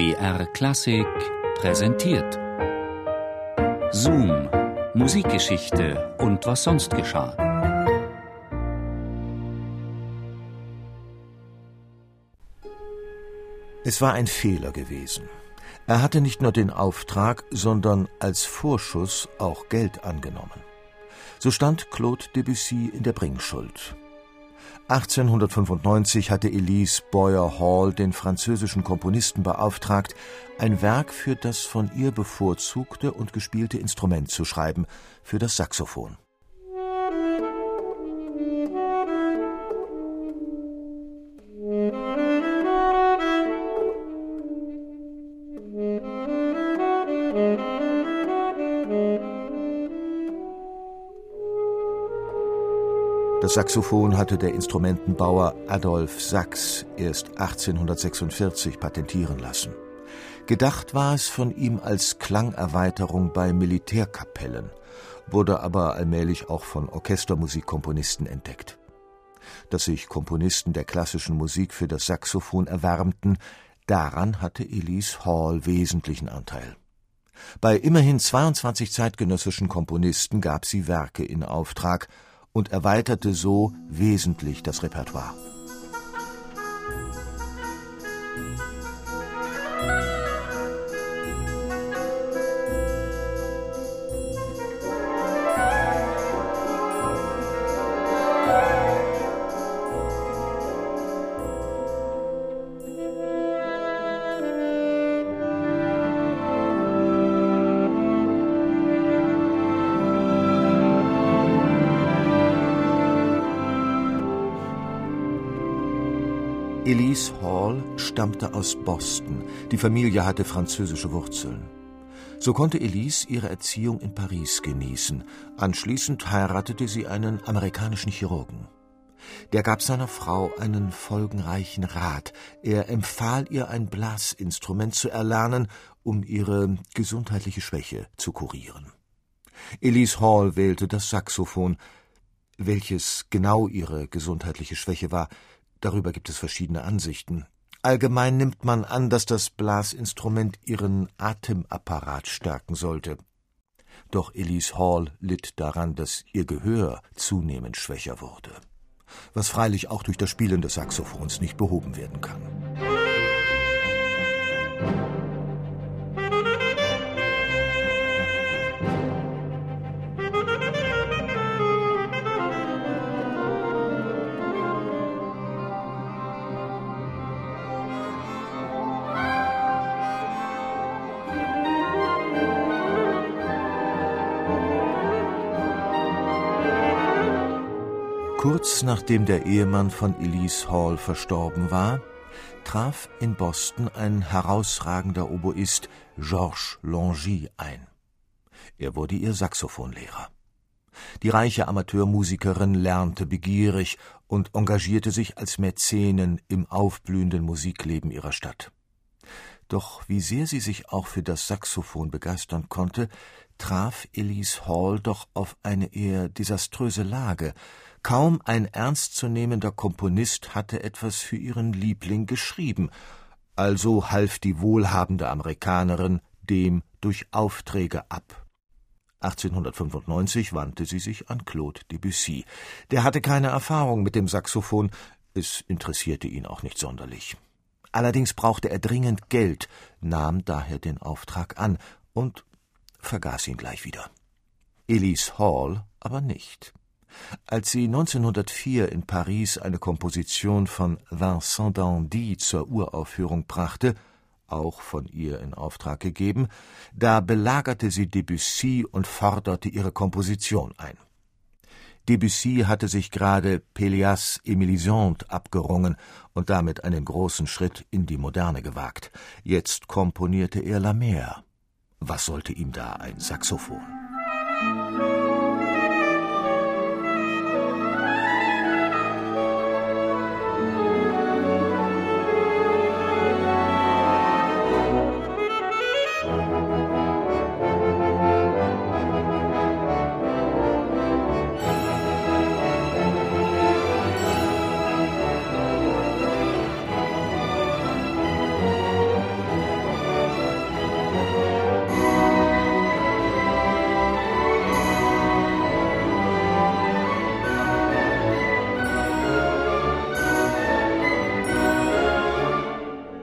BR Klassik präsentiert. Zoom, Musikgeschichte und was sonst geschah. Es war ein Fehler gewesen. Er hatte nicht nur den Auftrag, sondern als Vorschuss auch Geld angenommen. So stand Claude Debussy in der Bringschuld. 1895 hatte Elise Boyer Hall den französischen Komponisten beauftragt, ein Werk für das von ihr bevorzugte und gespielte Instrument zu schreiben, für das Saxophon. Das Saxophon hatte der Instrumentenbauer Adolf Sachs erst 1846 patentieren lassen. Gedacht war es von ihm als Klangerweiterung bei Militärkapellen, wurde aber allmählich auch von Orchestermusikkomponisten entdeckt. Dass sich Komponisten der klassischen Musik für das Saxophon erwärmten, daran hatte Elise Hall wesentlichen Anteil. Bei immerhin 22 zeitgenössischen Komponisten gab sie Werke in Auftrag, und erweiterte so wesentlich das Repertoire. Elise Hall stammte aus Boston. Die Familie hatte französische Wurzeln. So konnte Elise ihre Erziehung in Paris genießen. Anschließend heiratete sie einen amerikanischen Chirurgen. Der gab seiner Frau einen folgenreichen Rat. Er empfahl ihr ein Blasinstrument zu erlernen, um ihre gesundheitliche Schwäche zu kurieren. Elise Hall wählte das Saxophon. Welches genau ihre gesundheitliche Schwäche war, Darüber gibt es verschiedene Ansichten. Allgemein nimmt man an, dass das Blasinstrument ihren Atemapparat stärken sollte. Doch Elise Hall litt daran, dass ihr Gehör zunehmend schwächer wurde, was freilich auch durch das Spielen des Saxophons nicht behoben werden kann. Kurz nachdem der Ehemann von Elise Hall verstorben war, traf in Boston ein herausragender Oboist, Georges Longy, ein. Er wurde ihr Saxophonlehrer. Die reiche Amateurmusikerin lernte begierig und engagierte sich als Mäzenin im aufblühenden Musikleben ihrer Stadt. Doch wie sehr sie sich auch für das Saxophon begeistern konnte, traf Elise Hall doch auf eine eher desaströse Lage, Kaum ein ernstzunehmender Komponist hatte etwas für ihren Liebling geschrieben, also half die wohlhabende Amerikanerin dem durch Aufträge ab. 1895 wandte sie sich an Claude Debussy. Der hatte keine Erfahrung mit dem Saxophon, es interessierte ihn auch nicht sonderlich. Allerdings brauchte er dringend Geld, nahm daher den Auftrag an und vergaß ihn gleich wieder. Elise Hall aber nicht. Als sie 1904 in Paris eine Komposition von Vincent d'Andy zur Uraufführung brachte, auch von ihr in Auftrag gegeben, da belagerte sie Debussy und forderte ihre Komposition ein. Debussy hatte sich gerade Pélias Émilisante abgerungen und damit einen großen Schritt in die Moderne gewagt. Jetzt komponierte er La Mer. Was sollte ihm da ein Saxophon?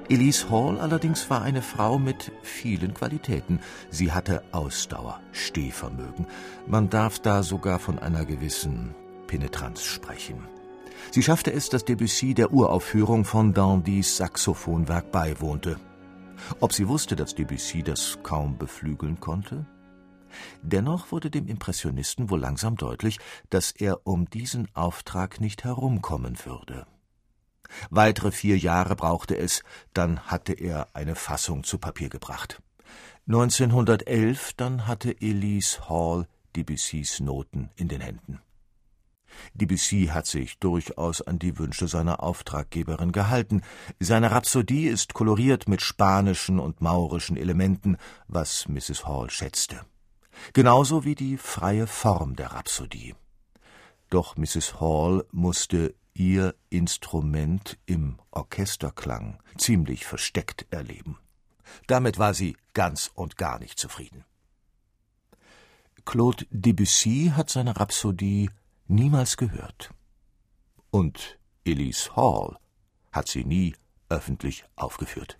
Elise Hall allerdings war eine Frau mit vielen Qualitäten. Sie hatte Ausdauer, Stehvermögen. Man darf da sogar von einer gewissen Penetranz sprechen. Sie schaffte es, dass Debussy der Uraufführung von Dandys Saxophonwerk beiwohnte. Ob sie wusste, dass Debussy das kaum beflügeln konnte? Dennoch wurde dem Impressionisten wohl langsam deutlich, dass er um diesen Auftrag nicht herumkommen würde. Weitere vier Jahre brauchte es, dann hatte er eine Fassung zu Papier gebracht. 1911 dann hatte Elise Hall Debussys Noten in den Händen. Debussy hat sich durchaus an die Wünsche seiner Auftraggeberin gehalten. Seine Rhapsodie ist koloriert mit spanischen und maurischen Elementen, was Mrs. Hall schätzte. Genauso wie die freie Form der Rhapsodie. Doch Mrs. Hall musste ihr Instrument im Orchesterklang ziemlich versteckt erleben. Damit war sie ganz und gar nicht zufrieden. Claude Debussy hat seine Rhapsodie niemals gehört. Und Elise Hall hat sie nie öffentlich aufgeführt.